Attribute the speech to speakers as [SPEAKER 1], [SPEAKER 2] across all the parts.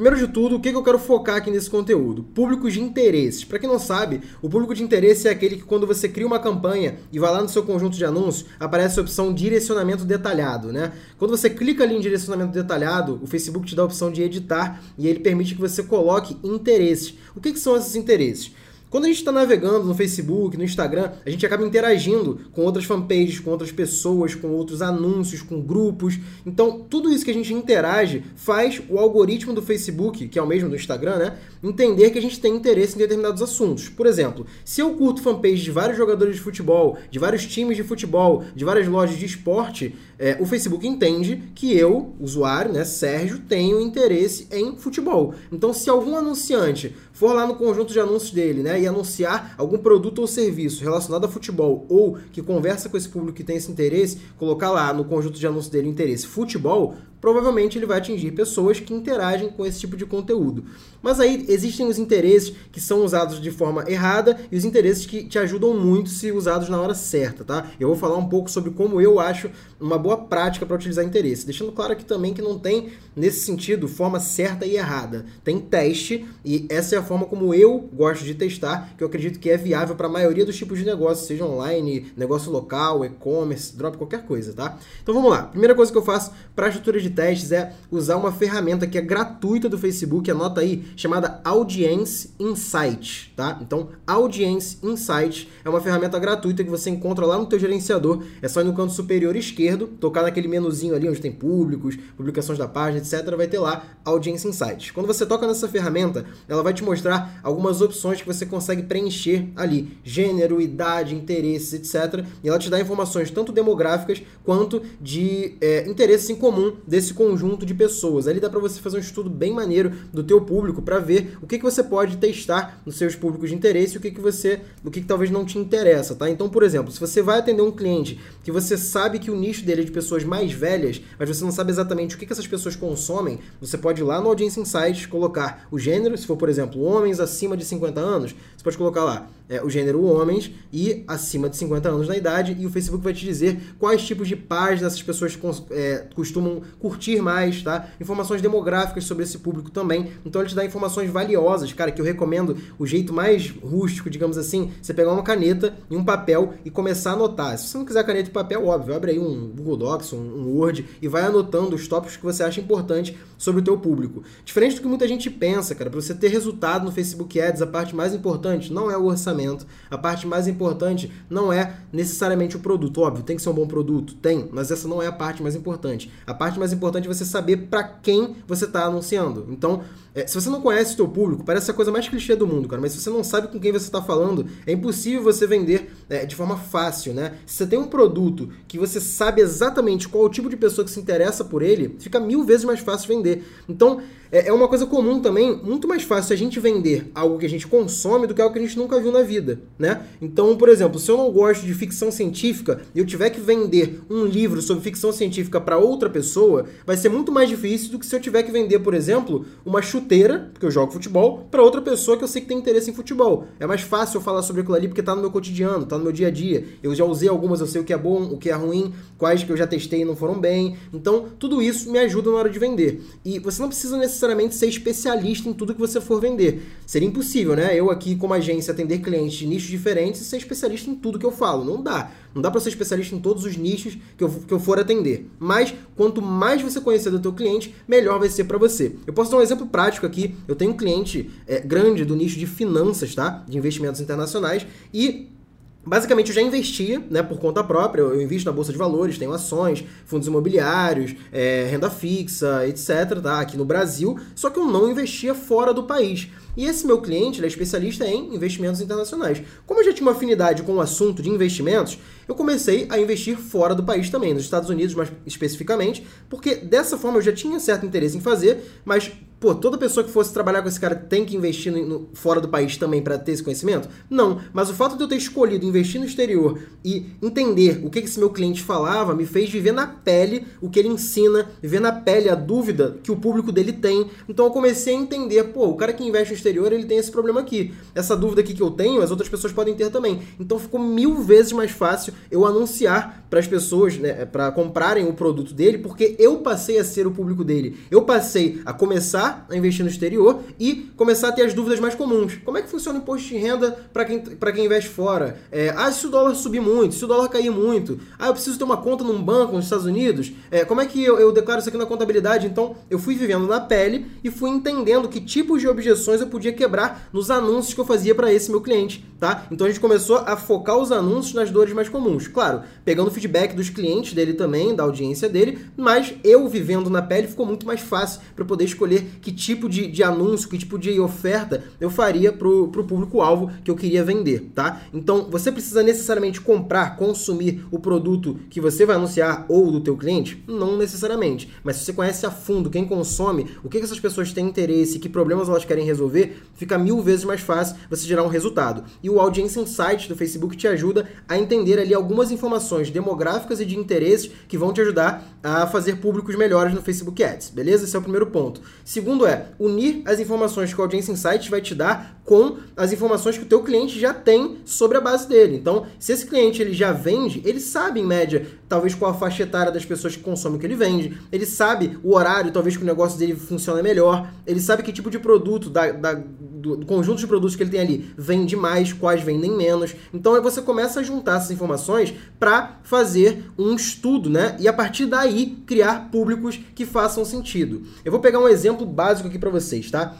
[SPEAKER 1] Primeiro de tudo, o que eu quero focar aqui nesse conteúdo? Públicos de interesses. Para quem não sabe, o público de interesse é aquele que quando você cria uma campanha e vai lá no seu conjunto de anúncios, aparece a opção direcionamento detalhado, né? Quando você clica ali em direcionamento detalhado, o Facebook te dá a opção de editar e ele permite que você coloque interesses. O que, que são esses interesses? Quando a gente está navegando no Facebook, no Instagram, a gente acaba interagindo com outras fanpages, com outras pessoas, com outros anúncios, com grupos. Então, tudo isso que a gente interage faz o algoritmo do Facebook, que é o mesmo do Instagram, né, entender que a gente tem interesse em determinados assuntos. Por exemplo, se eu curto fanpage de vários jogadores de futebol, de vários times de futebol, de várias lojas de esporte, é, o Facebook entende que eu, usuário, né, Sérgio, tenho interesse em futebol. Então, se algum anunciante for lá no conjunto de anúncios dele, né, e anunciar algum produto ou serviço relacionado a futebol ou que conversa com esse público que tem esse interesse, colocar lá no conjunto de anúncios dele interesse futebol, provavelmente ele vai atingir pessoas que interagem com esse tipo de conteúdo. Mas aí existem os interesses que são usados de forma errada e os interesses que te ajudam muito se usados na hora certa, tá? Eu vou falar um pouco sobre como eu acho uma boa prática para utilizar interesse, deixando claro aqui também que não tem nesse sentido forma certa e errada. Tem teste e essa é a forma como eu gosto de testar, que eu acredito que é viável para a maioria dos tipos de negócios, seja online, negócio local, e-commerce, drop qualquer coisa, tá? Então vamos lá. Primeira coisa que eu faço para a estrutura de de testes é usar uma ferramenta que é gratuita do Facebook, anota aí, chamada Audience Insight, tá? Então, Audience Insight é uma ferramenta gratuita que você encontra lá no teu gerenciador, é só ir no canto superior esquerdo, tocar naquele menuzinho ali onde tem públicos, publicações da página, etc, vai ter lá Audience Insight. Quando você toca nessa ferramenta, ela vai te mostrar algumas opções que você consegue preencher ali, gênero, idade, interesses, etc, e ela te dá informações tanto demográficas quanto de é, interesses em comum desse conjunto de pessoas. Ali dá para você fazer um estudo bem maneiro do teu público para ver o que, que você pode testar nos seus públicos de interesse e o que, que você, o que, que talvez não te interessa, tá? Então, por exemplo, se você vai atender um cliente que você sabe que o nicho dele é de pessoas mais velhas, mas você não sabe exatamente o que, que essas pessoas consomem, você pode ir lá no Audience Insights colocar o gênero, se for, por exemplo, homens acima de 50 anos, você pode colocar lá é, o gênero homens e acima de 50 anos na idade, e o Facebook vai te dizer quais tipos de páginas essas pessoas é, costumam curtir mais, tá? Informações demográficas sobre esse público também. Então ele te dá informações valiosas, cara, que eu recomendo o jeito mais rústico, digamos assim, você pegar uma caneta e um papel e começar a anotar. Se você não quiser caneta e papel, óbvio, abre aí um Google Docs, um, um Word e vai anotando os tópicos que você acha importante sobre o teu público. Diferente do que muita gente pensa, cara, para você ter resultado no Facebook Ads, a parte mais importante não é o orçamento A parte mais importante não é necessariamente o produto. Óbvio, tem que ser um bom produto? Tem, mas essa não é a parte mais importante. A parte mais importante é você saber para quem você está anunciando. Então, é, se você não conhece o seu público, parece a coisa mais clichê do mundo, cara, mas se você não sabe com quem você está falando, é impossível você vender é, de forma fácil, né? Se você tem um produto que você sabe exatamente qual o tipo de pessoa que se interessa por ele, fica mil vezes mais fácil vender. Então, é, é uma coisa comum também, muito mais fácil a gente vender algo que a gente consome do que algo que a gente nunca viu na vida, né? Então, por exemplo, se eu não gosto de ficção científica e eu tiver que vender um livro sobre ficção científica para outra pessoa, vai ser muito mais difícil do que se eu tiver que vender, por exemplo, uma chuteira, porque eu jogo futebol, para outra pessoa que eu sei que tem interesse em futebol. É mais fácil eu falar sobre aquilo ali porque tá no meu cotidiano, tá no meu dia a dia. Eu já usei algumas, eu sei o que é bom, o que é ruim, quais que eu já testei e não foram bem. Então, tudo isso me ajuda na hora de vender. E você não precisa necessariamente ser especialista em tudo que você for vender. Seria impossível, né? Eu aqui como agência atender clientes de nichos diferentes e ser especialista em tudo que eu falo. Não dá. Não dá para ser especialista em todos os nichos que eu, que eu for atender. Mas quanto mais você conhecer do teu cliente, melhor vai ser para você. Eu posso dar um exemplo prático aqui. Eu tenho um cliente é, grande do nicho de finanças, tá? De investimentos internacionais e Basicamente, eu já investia né, por conta própria, eu invisto na Bolsa de Valores, tenho ações, fundos imobiliários, é, renda fixa, etc., tá, aqui no Brasil, só que eu não investia fora do país. E esse meu cliente, ele é especialista em investimentos internacionais. Como eu já tinha uma afinidade com o assunto de investimentos, eu comecei a investir fora do país também, nos Estados Unidos mais especificamente, porque dessa forma eu já tinha certo interesse em fazer, mas pô, toda pessoa que fosse trabalhar com esse cara tem que investir no, fora do país também para ter esse conhecimento? Não, mas o fato de eu ter escolhido investir no exterior e entender o que esse meu cliente falava me fez viver na pele o que ele ensina, viver na pele a dúvida que o público dele tem. Então eu comecei a entender, pô, o cara que investe no exterior, ele tem esse problema aqui. Essa dúvida aqui que eu tenho, as outras pessoas podem ter também. Então ficou mil vezes mais fácil eu anunciar para as pessoas, né, para comprarem o produto dele, porque eu passei a ser o público dele. Eu passei a começar a investir no exterior e começar a ter as dúvidas mais comuns. Como é que funciona o imposto de renda para quem, quem investe fora? É, ah, se o dólar subir muito, se o dólar cair muito, ah, eu preciso ter uma conta num banco nos Estados Unidos, é, como é que eu, eu declaro isso aqui na contabilidade? Então, eu fui vivendo na pele e fui entendendo que tipos de objeções eu podia quebrar nos anúncios que eu fazia para esse meu cliente, tá? Então a gente começou a focar os anúncios nas dores mais comuns. Claro, pegando feedback dos clientes dele também, da audiência dele, mas eu vivendo na pele ficou muito mais fácil para poder escolher que tipo de, de anúncio, que tipo de oferta eu faria pro, pro público-alvo que eu queria vender, tá? Então você precisa necessariamente comprar, consumir o produto que você vai anunciar ou do teu cliente? Não necessariamente. Mas se você conhece a fundo quem consome, o que, que essas pessoas têm interesse, que problemas elas querem resolver, fica mil vezes mais fácil você gerar um resultado. E o Audience Insight do Facebook te ajuda a entender ali algumas informações demográficas e de interesses que vão te ajudar a fazer públicos melhores no Facebook Ads, beleza? Esse é o primeiro ponto. Segundo é unir as informações que o Audience Insight vai te dar com as informações que o teu cliente já tem sobre a base dele. Então, se esse cliente ele já vende, ele sabe em média, talvez qual a faixa etária das pessoas que consomem o que ele vende, ele sabe o horário, talvez que o negócio dele funciona melhor, ele sabe que tipo de produto da, da do, conjunto de produtos que ele tem ali vende mais, quais vendem menos. Então você começa a juntar essas informações para fazer um estudo, né? E a partir daí criar públicos que façam sentido. Eu vou pegar um exemplo básico aqui para vocês, tá?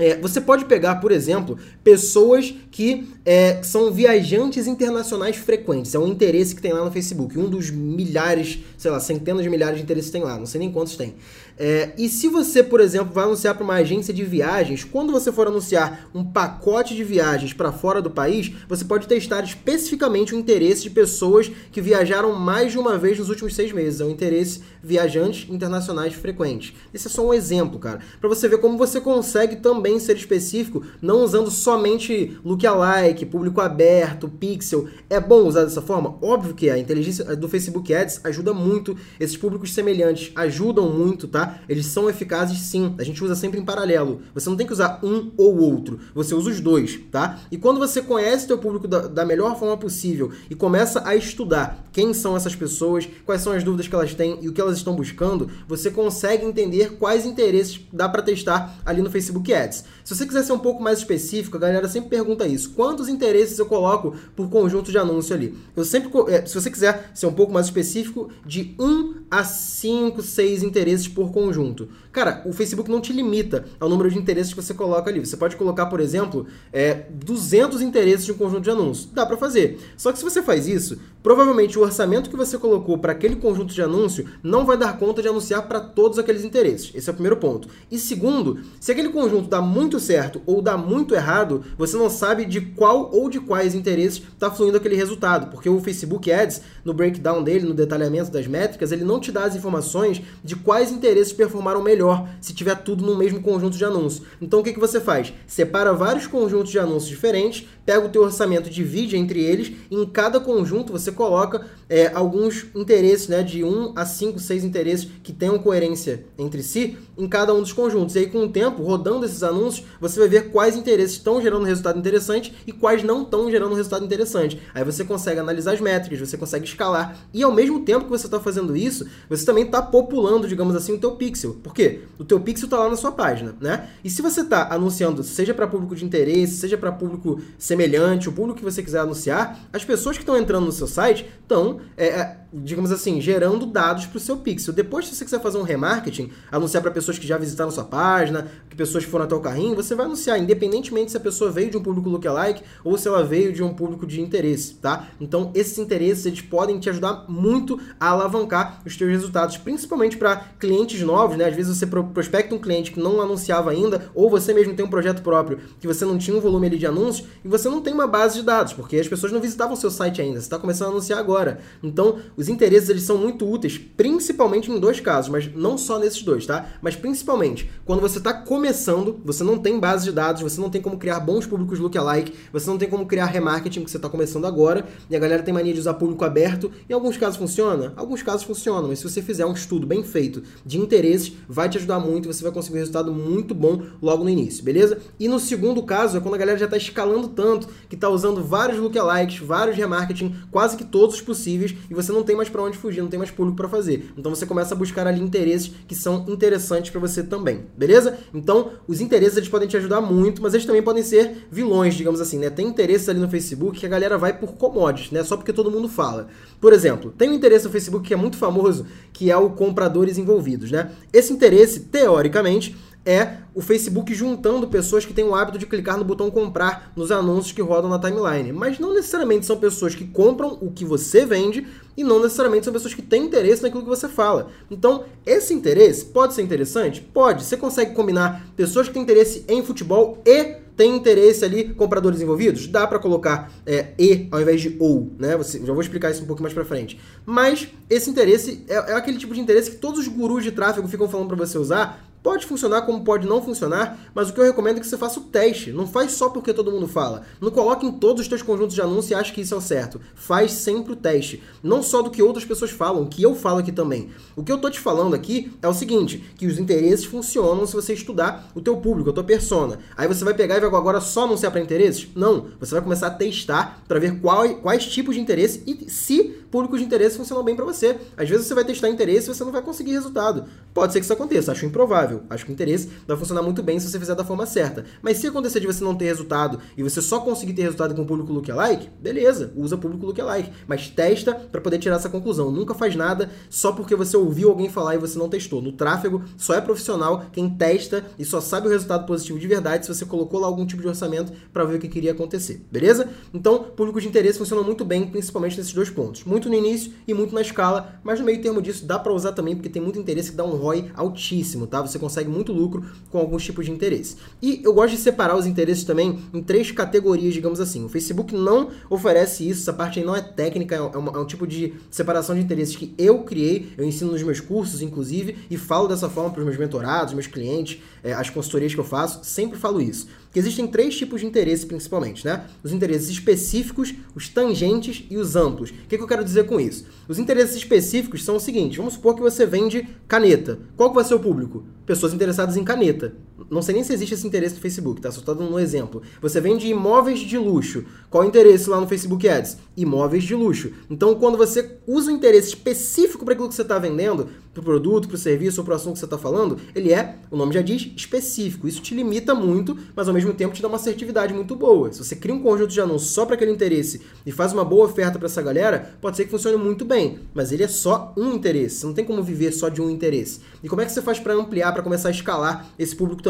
[SPEAKER 1] É, você pode pegar, por exemplo, pessoas que é, são viajantes internacionais frequentes. É um interesse que tem lá no Facebook. Um dos milhares, sei lá, centenas de milhares de interesses tem lá. Não sei nem quantos tem. É, e se você, por exemplo, vai anunciar para uma agência de viagens, quando você for anunciar um pacote de viagens para fora do país, você pode testar especificamente o interesse de pessoas que viajaram mais de uma vez nos últimos seis meses. É um interesse viajantes internacionais frequentes. Esse é só um exemplo, cara, para você ver como você consegue também ser específico, não usando somente lookalike, público aberto, pixel. É bom usar dessa forma? Óbvio que é. A inteligência do Facebook Ads ajuda muito. Esses públicos semelhantes ajudam muito, tá? Eles são eficazes sim. A gente usa sempre em paralelo. Você não tem que usar um ou outro. Você usa os dois, tá? E quando você conhece teu público da, da melhor forma possível e começa a estudar quem são essas pessoas, quais são as dúvidas que elas têm e o que elas estão buscando, você consegue entender quais interesses dá para testar ali no Facebook Ads. Se você quiser ser um pouco mais específico, a galera sempre pergunta isso: quantos interesses eu coloco por conjunto de anúncio ali? Eu sempre, é, se você quiser ser um pouco mais específico, de 1 a 5, 6 interesses por conjunto conjunto. Cara, o Facebook não te limita ao número de interesses que você coloca ali. Você pode colocar, por exemplo, é, 200 interesses de um conjunto de anúncios. Dá para fazer. Só que se você faz isso, provavelmente o orçamento que você colocou para aquele conjunto de anúncio não vai dar conta de anunciar para todos aqueles interesses. Esse é o primeiro ponto. E segundo, se aquele conjunto dá muito certo ou dá muito errado, você não sabe de qual ou de quais interesses está fluindo aquele resultado, porque o Facebook Ads, no breakdown dele, no detalhamento das métricas, ele não te dá as informações de quais interesses performaram melhor melhor se tiver tudo no mesmo conjunto de anúncios. Então o que, que você faz? Separa vários conjuntos de anúncios diferentes, pega o teu orçamento, divide entre eles, e em cada conjunto você coloca é, alguns interesses, né, de 1 a 5, 6 interesses que tenham coerência entre si em cada um dos conjuntos. E aí com o tempo, rodando esses anúncios, você vai ver quais interesses estão gerando resultado interessante e quais não estão gerando resultado interessante. Aí você consegue analisar as métricas, você consegue escalar e ao mesmo tempo que você está fazendo isso, você também está populando, digamos assim, o teu pixel. Por quê? O teu pixel está lá na sua página, né? E se você está anunciando, seja para público de interesse, seja para público semelhante, o público que você quiser anunciar, as pessoas que estão entrando no seu site estão é, é digamos assim, gerando dados para o seu pixel. Depois, se você quiser fazer um remarketing, anunciar para pessoas que já visitaram sua página, que pessoas que foram até o carrinho, você vai anunciar, independentemente se a pessoa veio de um público lookalike ou se ela veio de um público de interesse, tá? Então, esses interesses, eles podem te ajudar muito a alavancar os seus resultados, principalmente para clientes novos, né? Às vezes você prospecta um cliente que não anunciava ainda, ou você mesmo tem um projeto próprio que você não tinha um volume ali de anúncios e você não tem uma base de dados, porque as pessoas não visitavam seu site ainda, você está começando a anunciar agora. Então, os interesses eles são muito úteis, principalmente em dois casos, mas não só nesses dois, tá? Mas principalmente quando você está começando, você não tem base de dados, você não tem como criar bons públicos lookalike, você não tem como criar remarketing que você está começando agora, e a galera tem mania de usar público aberto. Em alguns casos funciona, alguns casos funcionam, mas se você fizer um estudo bem feito de interesses, vai te ajudar muito, você vai conseguir um resultado muito bom logo no início, beleza? E no segundo caso é quando a galera já está escalando tanto que está usando vários lookalikes, vários remarketing, quase que todos os possíveis, e você não tem tem mais para onde fugir, não tem mais público para fazer. Então você começa a buscar ali interesses que são interessantes para você também, beleza? Então, os interesses eles podem te ajudar muito, mas eles também podem ser vilões, digamos assim, né? Tem interesses ali no Facebook que a galera vai por commodities, né? Só porque todo mundo fala. Por exemplo, tem um interesse no Facebook que é muito famoso, que é o compradores envolvidos, né? Esse interesse, teoricamente, é o Facebook juntando pessoas que têm o hábito de clicar no botão comprar nos anúncios que rodam na timeline. Mas não necessariamente são pessoas que compram o que você vende e não necessariamente são pessoas que têm interesse naquilo que você fala. Então, esse interesse pode ser interessante? Pode. Você consegue combinar pessoas que têm interesse em futebol e tem interesse ali, compradores envolvidos? Dá para colocar é, e ao invés de ou, né? Você, já vou explicar isso um pouco mais para frente. Mas esse interesse é, é, aquele tipo de interesse que todos os gurus de tráfego ficam falando para você usar Pode funcionar como pode não funcionar, mas o que eu recomendo é que você faça o teste. Não faz só porque todo mundo fala. Não coloque em todos os teus conjuntos de anúncio e ache que isso é o certo. Faz sempre o teste. Não só do que outras pessoas falam, que eu falo aqui também. O que eu tô te falando aqui é o seguinte, que os interesses funcionam se você estudar o teu público, a tua persona. Aí você vai pegar e vai agora só anunciar para interesses? Não. Você vai começar a testar para ver qual, quais tipos de interesse e se públicos de interesse funcionam bem para você. Às vezes você vai testar interesse e você não vai conseguir resultado. Pode ser que isso aconteça, acho improvável. Acho que o interesse vai funcionar muito bem se você fizer da forma certa. Mas se acontecer de você não ter resultado e você só conseguir ter resultado com público lookalike, beleza, usa público lookalike. Mas testa para poder tirar essa conclusão. Nunca faz nada só porque você ouviu alguém falar e você não testou. No tráfego, só é profissional quem testa e só sabe o resultado positivo de verdade se você colocou lá algum tipo de orçamento para ver o que queria acontecer. Beleza? Então, público de interesse funciona muito bem, principalmente nesses dois pontos. Muito muito no início e muito na escala, mas no meio termo disso dá para usar também porque tem muito interesse que dá um ROI altíssimo, tá? Você consegue muito lucro com alguns tipos de interesse. E eu gosto de separar os interesses também em três categorias, digamos assim. O Facebook não oferece isso, essa parte aí não é técnica, é, é um tipo de separação de interesses que eu criei, eu ensino nos meus cursos, inclusive, e falo dessa forma para os meus mentorados, meus clientes, é, as consultorias que eu faço, sempre falo isso que existem três tipos de interesse principalmente, né? Os interesses específicos, os tangentes e os amplos. O que, que eu quero dizer com isso? Os interesses específicos são o seguinte: vamos supor que você vende caneta. Qual que vai ser o público? Pessoas interessadas em caneta. Não sei nem se existe esse interesse no Facebook, tá? Só estou dando um exemplo. Você vende imóveis de luxo. Qual o interesse lá no Facebook Ads? Imóveis de luxo. Então, quando você usa um interesse específico para aquilo que você está vendendo, para o produto, para o serviço ou para o assunto que você está falando, ele é, o nome já diz, específico. Isso te limita muito, mas ao mesmo tempo te dá uma assertividade muito boa. Se você cria um conjunto de anúncios só para aquele interesse e faz uma boa oferta para essa galera, pode ser que funcione muito bem, mas ele é só um interesse. Você não tem como viver só de um interesse. E como é que você faz para ampliar, para começar a escalar esse público também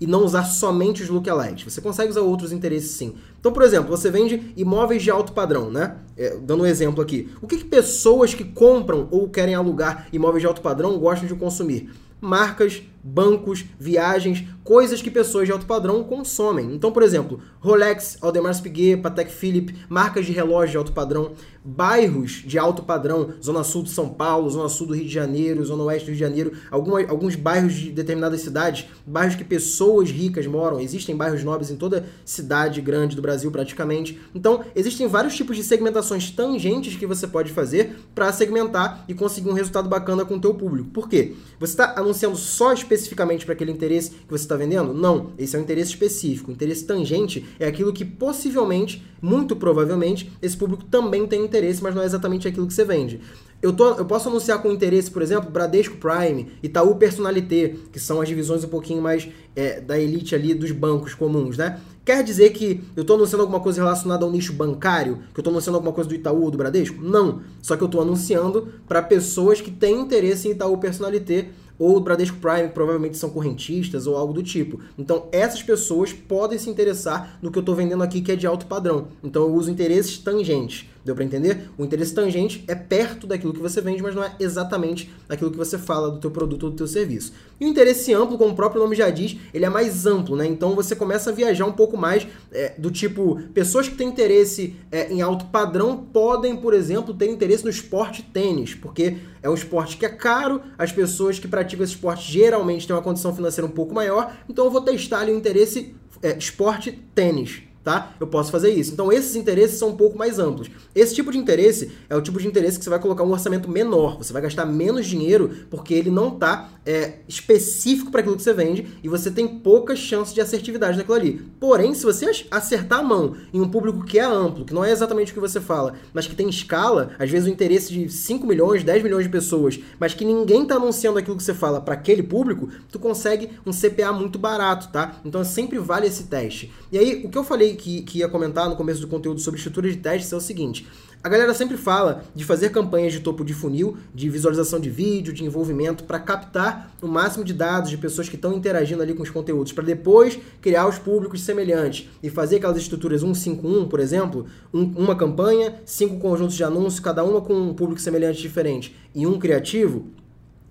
[SPEAKER 1] e não usar somente os lookalikes? Você consegue usar outros interesses sim. Então, por exemplo, você vende imóveis de alto padrão, né? É, dando um exemplo aqui. O que, que pessoas que compram ou querem alugar imóveis de alto padrão gostam de consumir? Marcas, bancos, viagens, coisas que pessoas de alto padrão consomem. Então, por exemplo, Rolex, Audemars Piguet, Patek Philippe, marcas de relógio de alto padrão, bairros de alto padrão, Zona Sul de São Paulo, Zona Sul do Rio de Janeiro, Zona Oeste do Rio de Janeiro, algumas, alguns bairros de determinadas cidades, bairros que pessoas ricas moram, existem bairros nobres em toda cidade grande do Brasil praticamente. Então, existem vários tipos de segmentações tangentes que você pode fazer para segmentar e conseguir um resultado bacana com o teu público. Por quê? Você está anunciando só especificamente para aquele interesse que você está vendendo? Não, esse é um interesse específico. O interesse tangente é aquilo que possivelmente, muito provavelmente, esse público também tem interesse, mas não é exatamente aquilo que você vende. Eu, tô, eu posso anunciar com interesse, por exemplo, Bradesco Prime, Itaú Personalité, que são as divisões um pouquinho mais é, da elite ali dos bancos comuns, né? Quer dizer que eu estou anunciando alguma coisa relacionada ao nicho bancário? Que eu estou anunciando alguma coisa do Itaú ou do Bradesco? Não. Só que eu estou anunciando para pessoas que têm interesse em Itaú Personalité ou o Bradesco Prime, provavelmente são correntistas ou algo do tipo. Então, essas pessoas podem se interessar no que eu estou vendendo aqui, que é de alto padrão. Então, eu uso interesses tangentes. Deu para entender? O interesse tangente é perto daquilo que você vende, mas não é exatamente aquilo que você fala do teu produto ou do teu serviço. E o interesse amplo, como o próprio nome já diz, ele é mais amplo, né? Então você começa a viajar um pouco mais é, do tipo, pessoas que têm interesse é, em alto padrão podem, por exemplo, ter interesse no esporte tênis, porque é um esporte que é caro, as pessoas que praticam esse esporte geralmente têm uma condição financeira um pouco maior, então eu vou testar ali o interesse é, esporte tênis. Tá? Eu posso fazer isso. Então esses interesses são um pouco mais amplos. Esse tipo de interesse é o tipo de interesse que você vai colocar um orçamento menor, você vai gastar menos dinheiro porque ele não está é, específico para aquilo que você vende e você tem poucas chances de assertividade naquilo ali. Porém, se você acertar a mão em um público que é amplo, que não é exatamente o que você fala, mas que tem escala, às vezes o interesse de 5 milhões, 10 milhões de pessoas, mas que ninguém está anunciando aquilo que você fala para aquele público, tu consegue um CPA muito barato, tá? Então sempre vale esse teste. E aí, o que eu falei que, que ia comentar no começo do conteúdo sobre estrutura de testes é o seguinte: a galera sempre fala de fazer campanhas de topo de funil, de visualização de vídeo, de envolvimento, para captar o máximo de dados de pessoas que estão interagindo ali com os conteúdos, para depois criar os públicos semelhantes e fazer aquelas estruturas 151, por exemplo, um, uma campanha, cinco conjuntos de anúncios, cada uma com um público semelhante diferente e um criativo.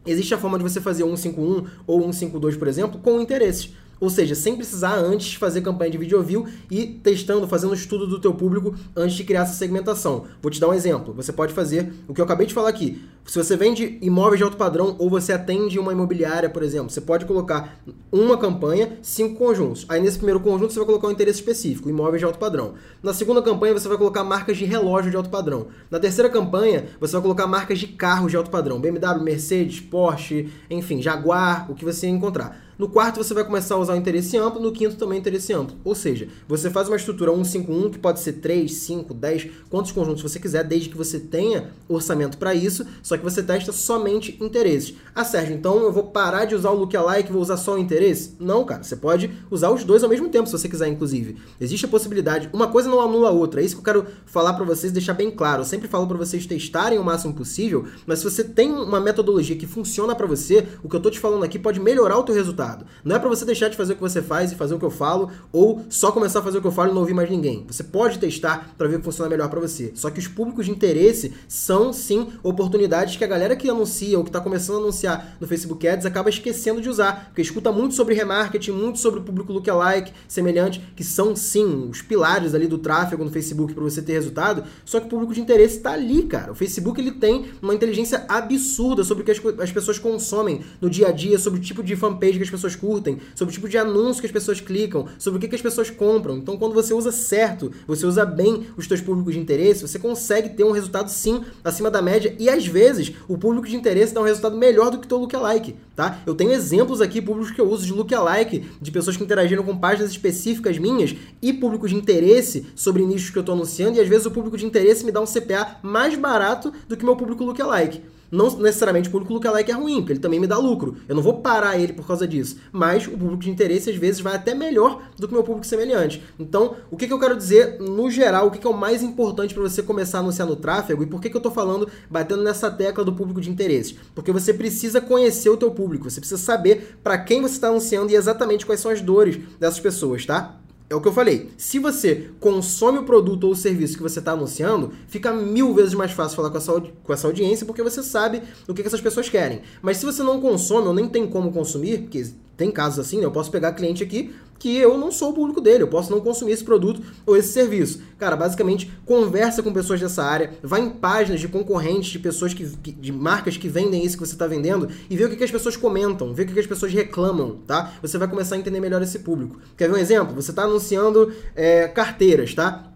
[SPEAKER 1] Existe a forma de você fazer 151 ou 152, por exemplo, com interesses. Ou seja, sem precisar antes fazer campanha de vídeo view e testando, fazendo estudo do teu público antes de criar essa segmentação. Vou te dar um exemplo. Você pode fazer o que eu acabei de falar aqui. Se você vende imóveis de alto padrão ou você atende uma imobiliária, por exemplo, você pode colocar uma campanha, cinco conjuntos. Aí nesse primeiro conjunto você vai colocar um interesse específico, imóveis de alto padrão. Na segunda campanha você vai colocar marcas de relógio de alto padrão. Na terceira campanha você vai colocar marcas de carros de alto padrão, BMW, Mercedes, Porsche, enfim, Jaguar, o que você encontrar. No quarto, você vai começar a usar o interesse amplo, no quinto também interesse amplo. Ou seja, você faz uma estrutura 151, que pode ser 3, 5, 10, quantos conjuntos você quiser, desde que você tenha orçamento para isso, só que você testa somente interesses. Ah, Sérgio, então eu vou parar de usar o lookalike e vou usar só o interesse? Não, cara, você pode usar os dois ao mesmo tempo, se você quiser, inclusive. Existe a possibilidade, uma coisa não anula a outra, é isso que eu quero falar para vocês, deixar bem claro. Eu sempre falo para vocês testarem o máximo possível, mas se você tem uma metodologia que funciona para você, o que eu tô te falando aqui pode melhorar o teu resultado. Não é para você deixar de fazer o que você faz e fazer o que eu falo, ou só começar a fazer o que eu falo e não ouvir mais ninguém. Você pode testar para ver o que funciona melhor para você. Só que os públicos de interesse são sim oportunidades que a galera que anuncia ou que está começando a anunciar no Facebook Ads acaba esquecendo de usar, porque escuta muito sobre remarketing, muito sobre o público lookalike, semelhante, que são sim os pilares ali do tráfego no Facebook para você ter resultado. Só que o público de interesse está ali, cara. O Facebook ele tem uma inteligência absurda sobre o que as, as pessoas consomem no dia a dia, sobre o tipo de fanpage que as pessoas curtem, sobre o tipo de anúncio que as pessoas clicam, sobre o que, que as pessoas compram. Então, quando você usa certo, você usa bem os seus públicos de interesse, você consegue ter um resultado sim acima da média e às vezes o público de interesse dá um resultado melhor do que o teu lookalike, tá? Eu tenho exemplos aqui públicos que eu uso de lookalike, de pessoas que interagiram com páginas específicas minhas e públicos de interesse sobre nichos que eu estou anunciando e às vezes o público de interesse me dá um CPA mais barato do que meu público lookalike. Não necessariamente o público lookalike é ruim, porque ele também me dá lucro. Eu não vou parar ele por causa disso. Mas o público de interesse, às vezes, vai até melhor do que o meu público semelhante. Então, o que, que eu quero dizer, no geral, o que, que é o mais importante para você começar a anunciar no tráfego e por que, que eu estou falando, batendo nessa tecla do público de interesse? Porque você precisa conhecer o teu público, você precisa saber para quem você está anunciando e exatamente quais são as dores dessas pessoas, tá? É o que eu falei. Se você consome o produto ou o serviço que você está anunciando, fica mil vezes mais fácil falar com essa, com essa audiência porque você sabe o que, essas pessoas querem. Mas se você não consome ou nem tem como consumir, porque tem casos assim, né? Eu posso pegar cliente aqui que eu não sou o público dele, eu posso não consumir esse produto ou esse serviço. Cara, basicamente, conversa com pessoas dessa área, vai em páginas de concorrentes, de pessoas que, de marcas que vendem isso que você está vendendo e vê o que, que as pessoas comentam, vê o que, que as pessoas reclamam, tá? Você vai começar a entender melhor esse público. Quer ver um exemplo? Você está anunciando é, carteiras, tá?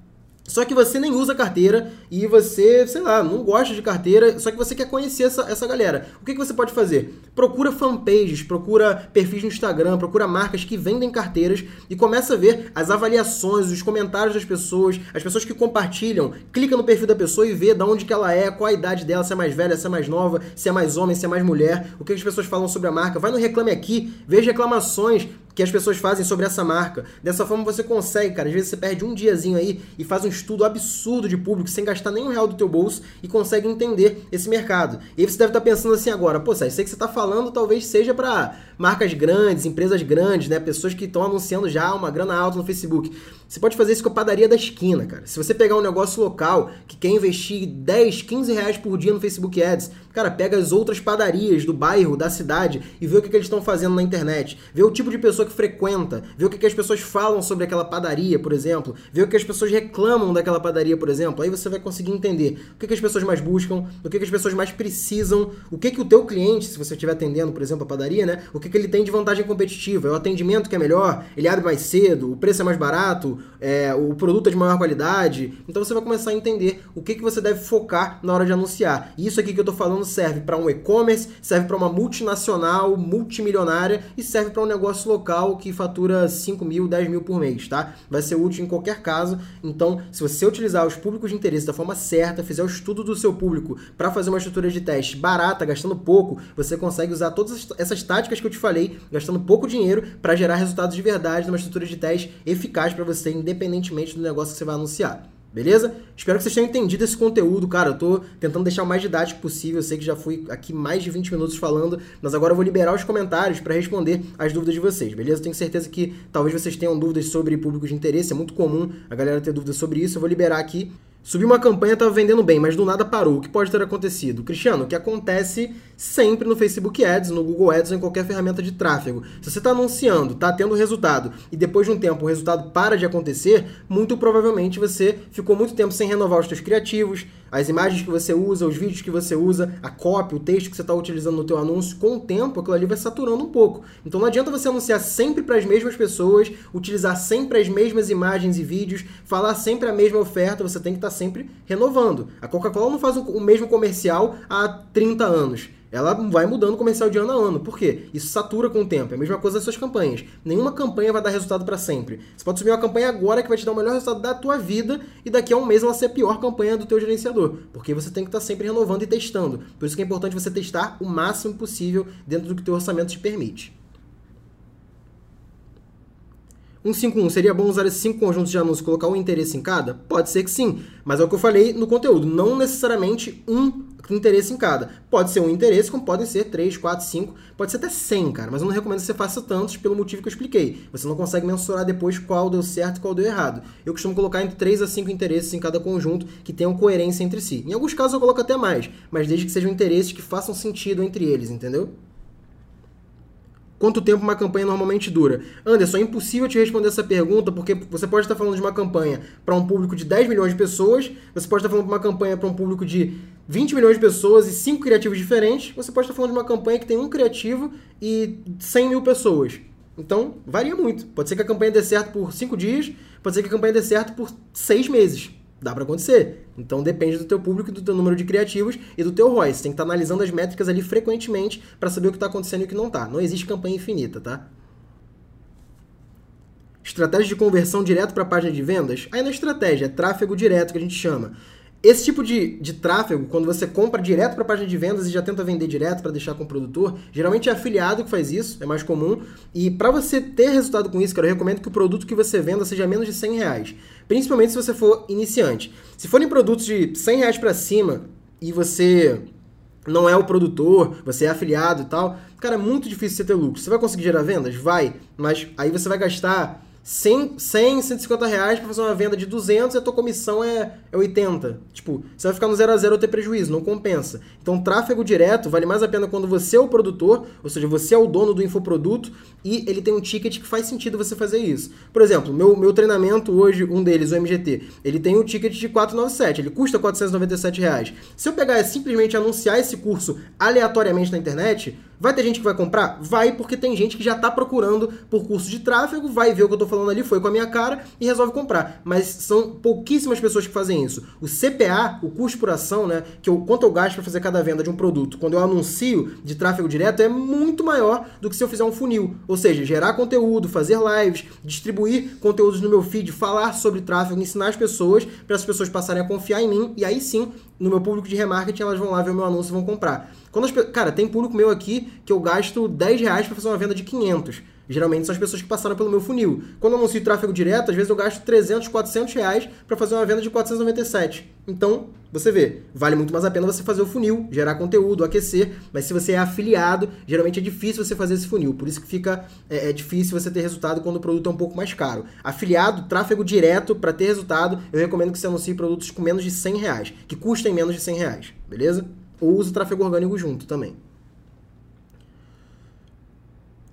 [SPEAKER 1] Só que você nem usa carteira e você, sei lá, não gosta de carteira, só que você quer conhecer essa, essa galera. O que, que você pode fazer? Procura fanpages, procura perfis no Instagram, procura marcas que vendem carteiras e começa a ver as avaliações, os comentários das pessoas, as pessoas que compartilham. Clica no perfil da pessoa e vê de onde que ela é, qual a idade dela, se é mais velha, se é mais nova, se é mais homem, se é mais mulher, o que as pessoas falam sobre a marca. Vai no Reclame Aqui, veja reclamações que as pessoas fazem sobre essa marca. Dessa forma você consegue, cara. Às vezes você perde um diazinho aí e faz um estudo absurdo de público sem gastar nenhum real do teu bolso e consegue entender esse mercado. E aí você deve estar pensando assim agora, pô, isso aí que você está falando talvez seja para marcas grandes, empresas grandes, né? Pessoas que estão anunciando já uma grana alta no Facebook. Você pode fazer isso com a padaria da esquina, cara. Se você pegar um negócio local que quer investir 10, 15 reais por dia no Facebook Ads, cara, pega as outras padarias do bairro, da cidade e vê o que, que eles estão fazendo na internet. Vê o tipo de pessoa que frequenta, ver o que, que as pessoas falam sobre aquela padaria, por exemplo, ver o que as pessoas reclamam daquela padaria, por exemplo. Aí você vai conseguir entender o que, que as pessoas mais buscam, o que, que as pessoas mais precisam, o que, que o teu cliente, se você estiver atendendo, por exemplo, a padaria, né? O que, que ele tem de vantagem competitiva? É o atendimento que é melhor, ele abre mais cedo, o preço é mais barato, é, o produto é de maior qualidade. Então você vai começar a entender o que, que você deve focar na hora de anunciar. Isso aqui que eu tô falando serve para um e-commerce, serve para uma multinacional, multimilionária e serve para um negócio local que fatura 5 mil, 10 mil por mês, tá? Vai ser útil em qualquer caso. Então, se você utilizar os públicos de interesse da forma certa, fizer o estudo do seu público para fazer uma estrutura de teste barata, gastando pouco, você consegue usar todas essas táticas que eu te falei, gastando pouco dinheiro para gerar resultados de verdade numa estrutura de teste eficaz para você, independentemente do negócio que você vai anunciar. Beleza? Espero que vocês tenham entendido esse conteúdo, cara. Eu tô tentando deixar o mais didático possível. Eu sei que já fui aqui mais de 20 minutos falando, mas agora eu vou liberar os comentários para responder as dúvidas de vocês, beleza? Tenho certeza que talvez vocês tenham dúvidas sobre públicos de interesse. É muito comum a galera ter dúvidas sobre isso. Eu vou liberar aqui Subiu uma campanha, estava vendendo bem, mas do nada parou. O que pode ter acontecido? Cristiano, o que acontece sempre no Facebook Ads, no Google Ads ou em qualquer ferramenta de tráfego. Se você está anunciando, está tendo resultado e depois de um tempo o resultado para de acontecer, muito provavelmente você ficou muito tempo sem renovar os seus criativos, as imagens que você usa, os vídeos que você usa, a cópia, o texto que você está utilizando no teu anúncio, com o tempo aquilo ali vai saturando um pouco. Então não adianta você anunciar sempre para as mesmas pessoas, utilizar sempre as mesmas imagens e vídeos, falar sempre a mesma oferta, você tem que estar tá sempre renovando. A Coca-Cola não faz o mesmo comercial há 30 anos ela vai mudando comercial de ano a ano. Por quê? Isso satura com o tempo. É a mesma coisa das suas campanhas. Nenhuma campanha vai dar resultado para sempre. Você pode subir uma campanha agora que vai te dar o melhor resultado da tua vida e daqui a um mês ela ser a pior campanha do teu gerenciador. Porque você tem que estar tá sempre renovando e testando. Por isso que é importante você testar o máximo possível dentro do que o teu orçamento te permite. 151, seria bom usar esses cinco conjuntos de anúncios e colocar um interesse em cada? Pode ser que sim, mas é o que eu falei no conteúdo, não necessariamente um interesse em cada. Pode ser um interesse, como podem ser 3, 4, 5, pode ser até 100, cara, mas eu não recomendo que você faça tantos pelo motivo que eu expliquei. Você não consegue mensurar depois qual deu certo e qual deu errado. Eu costumo colocar entre 3 a 5 interesses em cada conjunto que tenham coerência entre si. Em alguns casos eu coloco até mais, mas desde que sejam interesses que façam sentido entre eles, entendeu? Quanto tempo uma campanha normalmente dura? Anderson, é impossível te responder essa pergunta porque você pode estar falando de uma campanha para um público de 10 milhões de pessoas, você pode estar falando de uma campanha para um público de 20 milhões de pessoas e 5 criativos diferentes, você pode estar falando de uma campanha que tem um criativo e 100 mil pessoas. Então, varia muito. Pode ser que a campanha dê certo por 5 dias, pode ser que a campanha dê certo por 6 meses. Dá para acontecer. Então depende do teu público, do teu número de criativos e do teu ROI. Você tem que estar tá analisando as métricas ali frequentemente para saber o que está acontecendo e o que não está. Não existe campanha infinita, tá? Estratégia de conversão direto para a página de vendas? Aí não é estratégia, é tráfego direto que a gente chama. Esse tipo de, de tráfego, quando você compra direto para a página de vendas e já tenta vender direto para deixar com o produtor, geralmente é afiliado que faz isso, é mais comum. E para você ter resultado com isso, cara, eu recomendo que o produto que você venda seja menos de 100 reais. Principalmente se você for iniciante. Se forem produtos de 100 reais para cima e você não é o produtor, você é afiliado e tal, cara, é muito difícil você ter lucro. Você vai conseguir gerar vendas? Vai, mas aí você vai gastar 100, 100 150 reais para fazer uma venda de 200 e a tua comissão é, é 80. Tipo, você vai ficar no 0 a 0 ou ter prejuízo, não compensa. Então, tráfego direto vale mais a pena quando você é o produtor, ou seja, você é o dono do infoproduto e ele tem um ticket que faz sentido você fazer isso. Por exemplo, meu, meu treinamento hoje, um deles, o MGT, ele tem um ticket de 497, ele custa 497 reais. Se eu pegar e simplesmente anunciar esse curso aleatoriamente na internet, Vai ter gente que vai comprar? Vai, porque tem gente que já está procurando por curso de tráfego, vai ver o que eu estou falando ali, foi com a minha cara e resolve comprar. Mas são pouquíssimas pessoas que fazem isso. O CPA, o custo por ação, né, que eu, quanto eu gasto para fazer cada venda de um produto, quando eu anuncio de tráfego direto, é muito maior do que se eu fizer um funil. Ou seja, gerar conteúdo, fazer lives, distribuir conteúdos no meu feed, falar sobre tráfego, ensinar as pessoas para as pessoas passarem a confiar em mim e aí sim, no meu público de remarketing, elas vão lá ver o meu anúncio e vão comprar. Quando as, cara, tem público meu aqui que eu gasto 10 reais para fazer uma venda de 500. Geralmente são as pessoas que passaram pelo meu funil. Quando eu anuncio tráfego direto, às vezes eu gasto 300, 400 reais para fazer uma venda de 497. Então, você vê, vale muito mais a pena você fazer o funil, gerar conteúdo, aquecer. Mas se você é afiliado, geralmente é difícil você fazer esse funil. Por isso que fica é, é difícil você ter resultado quando o produto é um pouco mais caro. Afiliado, tráfego direto, para ter resultado, eu recomendo que você anuncie produtos com menos de 100 reais, que custem menos de 100 reais, beleza? Ou use tráfego orgânico junto também.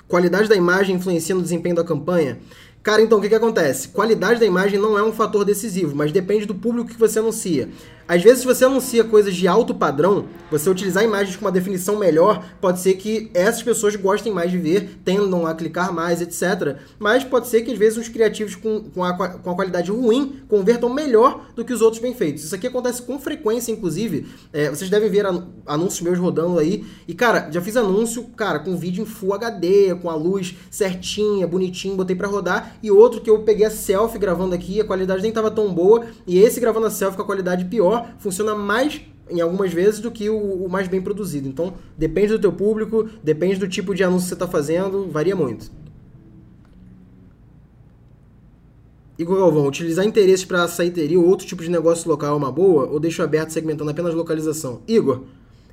[SPEAKER 1] Qualidade da imagem influencia no desempenho da campanha? Cara, então o que, que acontece? Qualidade da imagem não é um fator decisivo, mas depende do público que você anuncia. Às vezes, se você anuncia coisas de alto padrão, você utilizar imagens com uma definição melhor, pode ser que essas pessoas gostem mais de ver, tendam a clicar mais, etc. Mas pode ser que, às vezes, os criativos com, com, a, com a qualidade ruim convertam melhor do que os outros bem feitos. Isso aqui acontece com frequência, inclusive. É, vocês devem ver anúncios meus rodando aí. E, cara, já fiz anúncio, cara, com vídeo em Full HD, com a luz certinha, bonitinho, botei para rodar. E outro que eu peguei a selfie gravando aqui, a qualidade nem tava tão boa. E esse gravando a selfie com a qualidade pior funciona mais em algumas vezes do que o, o, mais bem produzido. Então, depende do teu público, depende do tipo de anúncio que você está fazendo, varia muito. Igor Galvão, utilizar interesses para açaiteria ou outro tipo de negócio local é uma boa ou deixo aberto segmentando apenas localização? Igor,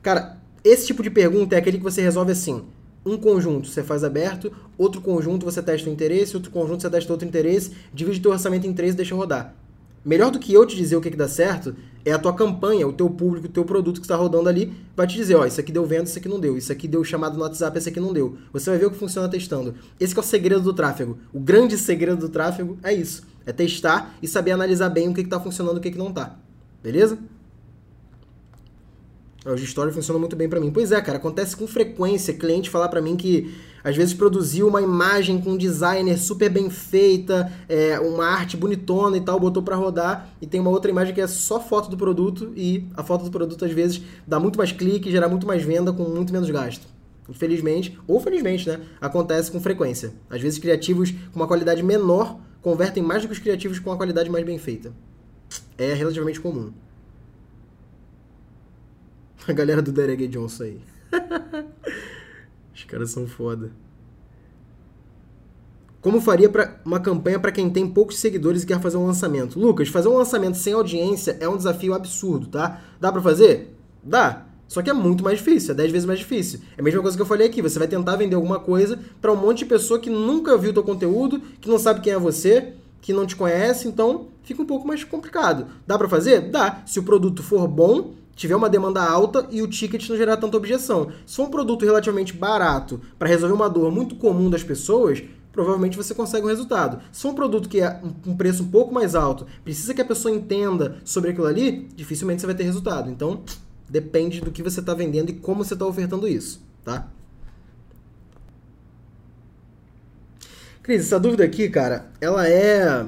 [SPEAKER 1] cara, esse tipo de pergunta é aquele que você resolve assim. Um conjunto você faz aberto, outro conjunto você testa o interesse, outro conjunto você testa outro interesse, divide teu orçamento em três e deixa rodar. Melhor do que eu te dizer o que, que dá certo, é a tua campanha, o teu público, o teu produto que está rodando ali, vai te dizer, ó, isso aqui deu venda, isso aqui não deu, isso aqui deu chamado no WhatsApp, isso aqui não deu. Você vai ver o que funciona testando. Esse é o segredo do tráfego. O grande segredo do tráfego é isso. É testar e saber analisar bem o que está funcionando e o que, que não está. Beleza? O Story funciona muito bem para mim. Pois é, cara, acontece com frequência cliente falar para mim que às vezes produziu uma imagem com um designer super bem feita, é, uma arte bonitona e tal, botou para rodar e tem uma outra imagem que é só foto do produto e a foto do produto às vezes dá muito mais clique, gera muito mais venda com muito menos gasto. Infelizmente, ou felizmente, né? Acontece com frequência. Às vezes criativos com uma qualidade menor convertem mais do que os criativos com uma qualidade mais bem feita. É relativamente comum. A galera do Derek Johnson aí. Os caras são foda. Como faria para uma campanha para quem tem poucos seguidores e quer fazer um lançamento? Lucas, fazer um lançamento sem audiência é um desafio absurdo, tá? Dá para fazer? Dá. Só que é muito mais difícil, é 10 vezes mais difícil. É a mesma coisa que eu falei aqui, você vai tentar vender alguma coisa para um monte de pessoa que nunca viu teu conteúdo, que não sabe quem é você, que não te conhece, então fica um pouco mais complicado. Dá para fazer? Dá. Se o produto for bom, tiver uma demanda alta e o ticket não gerar tanta objeção. Se for um produto relativamente barato para resolver uma dor muito comum das pessoas, provavelmente você consegue um resultado. Se for um produto que é um preço um pouco mais alto, precisa que a pessoa entenda sobre aquilo ali, dificilmente você vai ter resultado. Então, depende do que você está vendendo e como você está ofertando isso, tá? Cris, essa dúvida aqui, cara, ela é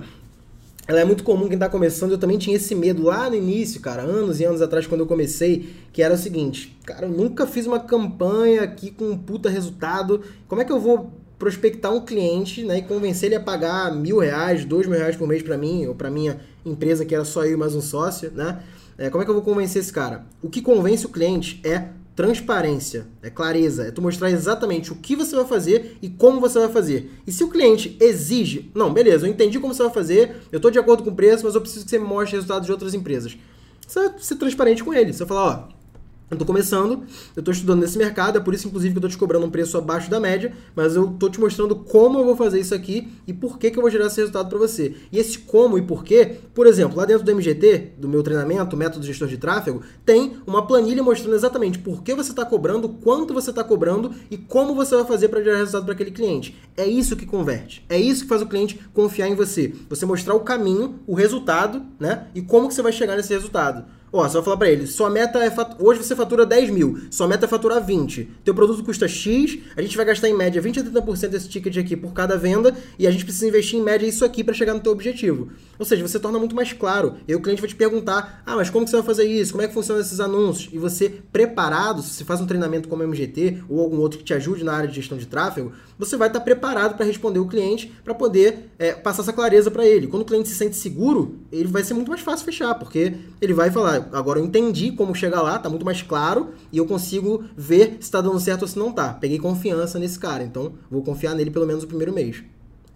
[SPEAKER 1] ela é muito comum quem está começando. Eu também tinha esse medo lá no início, cara, anos e anos atrás, quando eu comecei, que era o seguinte: cara, eu nunca fiz uma campanha aqui com um puta resultado. Como é que eu vou prospectar um cliente né, e convencer ele a pagar mil reais, dois mil reais por mês para mim, ou para minha empresa, que era só eu e mais um sócio, né? É, como é que eu vou convencer esse cara? O que convence o cliente é transparência, é clareza, é tu mostrar exatamente o que você vai fazer e como você vai fazer. E se o cliente exige, não, beleza, eu entendi como você vai fazer, eu estou de acordo com o preço, mas eu preciso que você me mostre resultados de outras empresas. Você vai ser transparente com ele. Você vai falar, ó, eu estou começando, eu estou estudando nesse mercado, é por isso, inclusive, que eu estou te cobrando um preço abaixo da média, mas eu estou te mostrando como eu vou fazer isso aqui e por que, que eu vou gerar esse resultado para você. E esse como e porquê, por exemplo, lá dentro do MGT, do meu treinamento, método gestor de tráfego, tem uma planilha mostrando exatamente por que você está cobrando, quanto você está cobrando e como você vai fazer para gerar resultado para aquele cliente. É isso que converte. É isso que faz o cliente confiar em você. Você mostrar o caminho, o resultado, né? E como que você vai chegar nesse resultado. Ó, vai falar para ele, sua meta é fat... hoje você fatura 10 mil, sua meta é faturar 20. Teu produto custa X, a gente vai gastar em média 20 a 30% desse ticket aqui por cada venda e a gente precisa investir em média isso aqui para chegar no teu objetivo. Ou seja, você torna muito mais claro. E o cliente vai te perguntar, ah, mas como que você vai fazer isso? Como é que funcionam esses anúncios? E você preparado, se você faz um treinamento como MGT ou algum outro que te ajude na área de gestão de tráfego, você vai estar preparado para responder o cliente para poder é, passar essa clareza para ele. Quando o cliente se sente seguro, ele vai ser muito mais fácil fechar, porque ele vai falar, agora eu entendi como chegar lá, tá muito mais claro e eu consigo ver se está dando certo ou se não tá. Peguei confiança nesse cara, então vou confiar nele pelo menos o primeiro mês.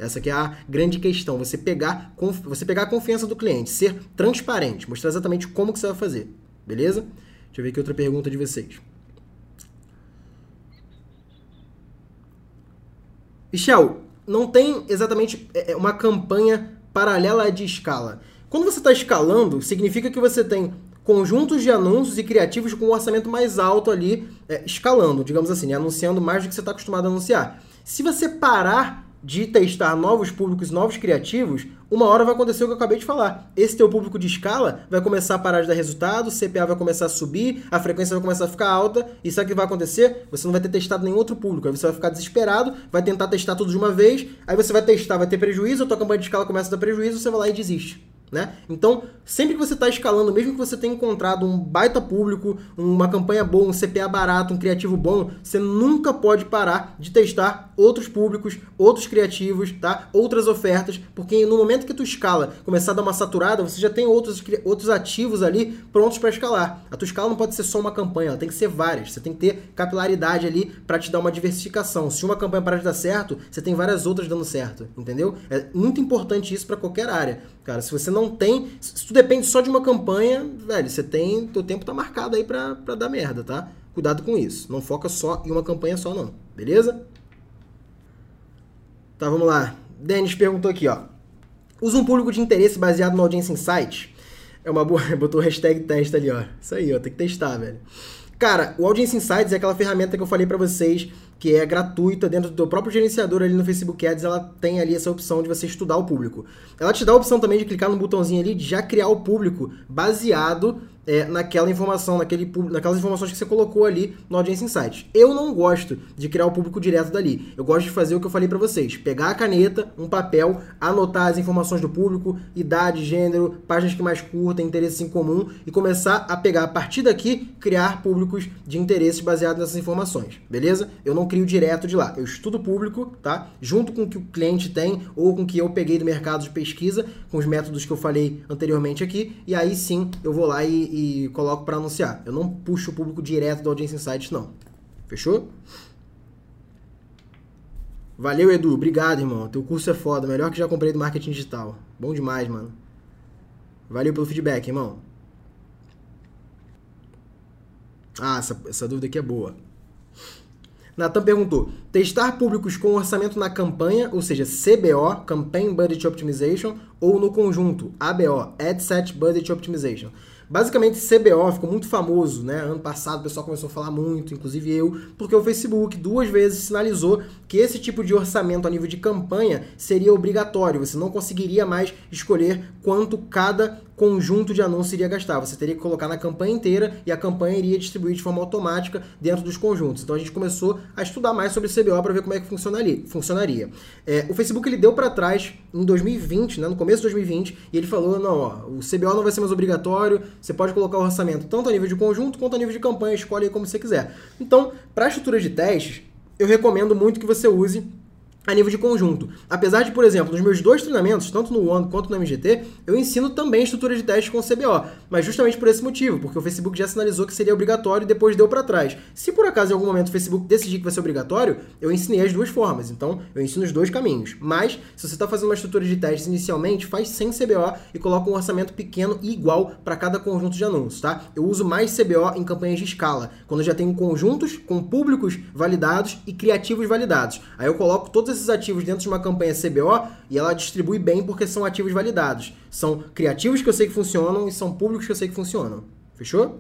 [SPEAKER 1] Essa que é a grande questão, você pegar, você pegar a confiança do cliente, ser transparente, mostrar exatamente como que você vai fazer, beleza? Deixa eu ver aqui outra pergunta de vocês. Michel, não tem exatamente é, é, uma campanha paralela de escala. Quando você está escalando, significa que você tem conjuntos de anúncios e criativos com um orçamento mais alto ali, é, escalando, digamos assim, né? anunciando mais do que você está acostumado a anunciar. Se você parar de testar novos públicos, novos criativos, uma hora vai acontecer o que eu acabei de falar. Esse teu público de escala vai começar a parar de dar resultado, o CPA vai começar a subir, a frequência vai começar a ficar alta, e sabe o que vai acontecer? Você não vai ter testado nenhum outro público, aí você vai ficar desesperado, vai tentar testar tudo de uma vez, aí você vai testar, vai ter prejuízo, a tua campanha de escala começa a dar prejuízo, você vai lá e desiste. Né? Então, sempre que você está escalando, mesmo que você tenha encontrado um baita público, uma campanha boa, um CPA barato, um criativo bom, você nunca pode parar de testar outros públicos, outros criativos, tá? outras ofertas, porque no momento que tu escala, começar a dar uma saturada, você já tem outros, outros ativos ali prontos para escalar. A tua escala não pode ser só uma campanha, ela tem que ser várias. Você tem que ter capilaridade ali para te dar uma diversificação. Se uma campanha parar de dar certo, você tem várias outras dando certo, entendeu? É muito importante isso para qualquer área. Cara, se você não tem. Se tu depende só de uma campanha, velho, você tem. Teu tempo tá marcado aí pra, pra dar merda, tá? Cuidado com isso. Não foca só em uma campanha só, não. Beleza? Tá, vamos lá. Denis perguntou aqui, ó. Usa um público de interesse baseado no Audience Insight? É uma boa. Botou o hashtag testa ali, ó. Isso aí, ó. Tem que testar, velho. Cara, o Audience Insights é aquela ferramenta que eu falei para vocês que é gratuita dentro do próprio gerenciador ali no Facebook Ads, ela tem ali essa opção de você estudar o público. Ela te dá a opção também de clicar no botãozinho ali de já criar o público baseado é, naquela informação, naquele, naquelas informações que você colocou ali no Audience Insights. Eu não gosto de criar o público direto dali. Eu gosto de fazer o que eu falei para vocês: pegar a caneta, um papel, anotar as informações do público, idade, gênero, páginas que mais curtem, interesses em comum e começar a pegar a partir daqui, criar públicos de interesses baseados nessas informações. Beleza? Eu não crio direto de lá. Eu estudo público, tá? Junto com o que o cliente tem ou com o que eu peguei do mercado de pesquisa, com os métodos que eu falei anteriormente aqui, e aí sim eu vou lá e e coloco para anunciar. Eu não puxo o público direto do Audience Insights, não. Fechou? Valeu, Edu. Obrigado, irmão. Teu curso é foda. Melhor que já comprei do marketing digital. Bom demais, mano. Valeu pelo feedback, irmão. Ah, essa, essa dúvida aqui é boa. Natan perguntou: testar públicos com orçamento na campanha, ou seja, CBO, Campaign Budget Optimization, ou no conjunto, ABO, Ad Set Budget Optimization. Basicamente, CBO ficou muito famoso, né? Ano passado o pessoal começou a falar muito, inclusive eu, porque o Facebook duas vezes sinalizou que esse tipo de orçamento a nível de campanha seria obrigatório. Você não conseguiria mais escolher quanto cada conjunto de anúncios iria gastar. Você teria que colocar na campanha inteira e a campanha iria distribuir de forma automática dentro dos conjuntos. Então a gente começou a estudar mais sobre CBO para ver como é que funcionaria. funcionaria. É, o Facebook ele deu para trás em 2020, né, no começo de 2020, e ele falou: não, ó, o CBO não vai ser mais obrigatório, você pode colocar o orçamento tanto a nível de conjunto quanto a nível de campanha, escolhe aí como você quiser. Então, para a estrutura de testes, eu recomendo muito que você use a nível de conjunto. Apesar de, por exemplo, nos meus dois treinamentos, tanto no One quanto no MGT, eu ensino também estrutura de teste com CBO, mas justamente por esse motivo, porque o Facebook já sinalizou que seria obrigatório e depois deu para trás. Se por acaso em algum momento o Facebook decidir que vai ser obrigatório, eu ensinei as duas formas, então eu ensino os dois caminhos. Mas, se você está fazendo uma estrutura de testes inicialmente, faz sem CBO e coloca um orçamento pequeno e igual para cada conjunto de anúncios, tá? Eu uso mais CBO em campanhas de escala, quando eu já tenho conjuntos com públicos validados e criativos validados. Aí eu coloco todos esses ativos dentro de uma campanha CBO e ela distribui bem porque são ativos validados. São criativos que eu sei que funcionam e são públicos que eu sei que funcionam. Fechou?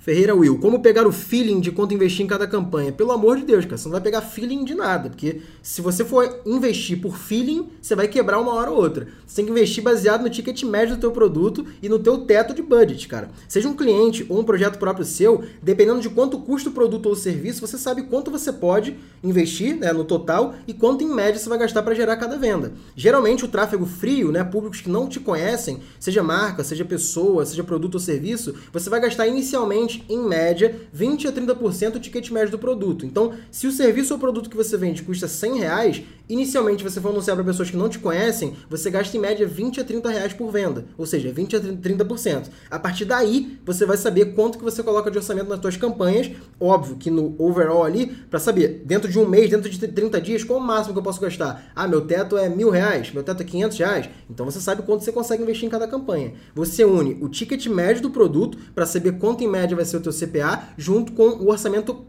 [SPEAKER 1] Ferreira Will, como pegar o feeling de quanto investir em cada campanha? Pelo amor de Deus, cara, você não vai pegar feeling de nada, porque se você for investir por feeling, você vai quebrar uma hora ou outra. Você tem que investir baseado no ticket médio do teu produto e no teu teto de budget, cara. Seja um cliente ou um projeto próprio seu, dependendo de quanto custa o produto ou o serviço, você sabe quanto você pode investir né, no total e quanto em média você vai gastar para gerar cada venda. Geralmente o tráfego frio, né, públicos que não te conhecem, seja marca, seja pessoa, seja produto ou serviço, você vai gastar inicialmente em média, 20 a 30% do ticket médio do produto. Então, se o serviço ou produto que você vende custa 100 reais, inicialmente você for anunciar para pessoas que não te conhecem, você gasta em média 20 a 30 reais por venda, ou seja, 20 a 30%. A partir daí, você vai saber quanto que você coloca de orçamento nas suas campanhas, óbvio que no overall ali, para saber, dentro de um mês, dentro de 30 dias, qual o máximo que eu posso gastar? Ah, meu teto é mil reais, meu teto é 500 reais, então você sabe quanto você consegue investir em cada campanha. Você une o ticket médio do produto para saber quanto em média vai ser o teu CPA, junto com o orçamento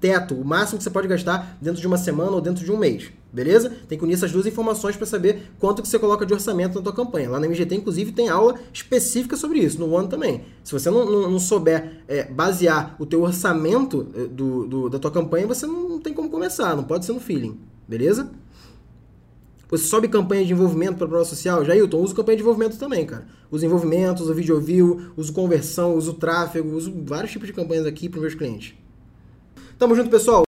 [SPEAKER 1] teto, o máximo que você pode gastar dentro de uma semana ou dentro de um mês. Beleza? Tem que unir essas duas informações para saber quanto que você coloca de orçamento na tua campanha. Lá na MGT, inclusive, tem aula específica sobre isso, no One também. Se você não, não, não souber é, basear o teu orçamento é, do, do, da tua campanha, você não tem como começar, não pode ser no feeling. Beleza? Você sobe campanha de envolvimento para prova social? Jailton, uso campanha de envolvimento também, cara. Uso envolvimento, uso video view, uso conversão, uso tráfego, uso vários tipos de campanhas aqui para meus clientes. Tamo junto, pessoal.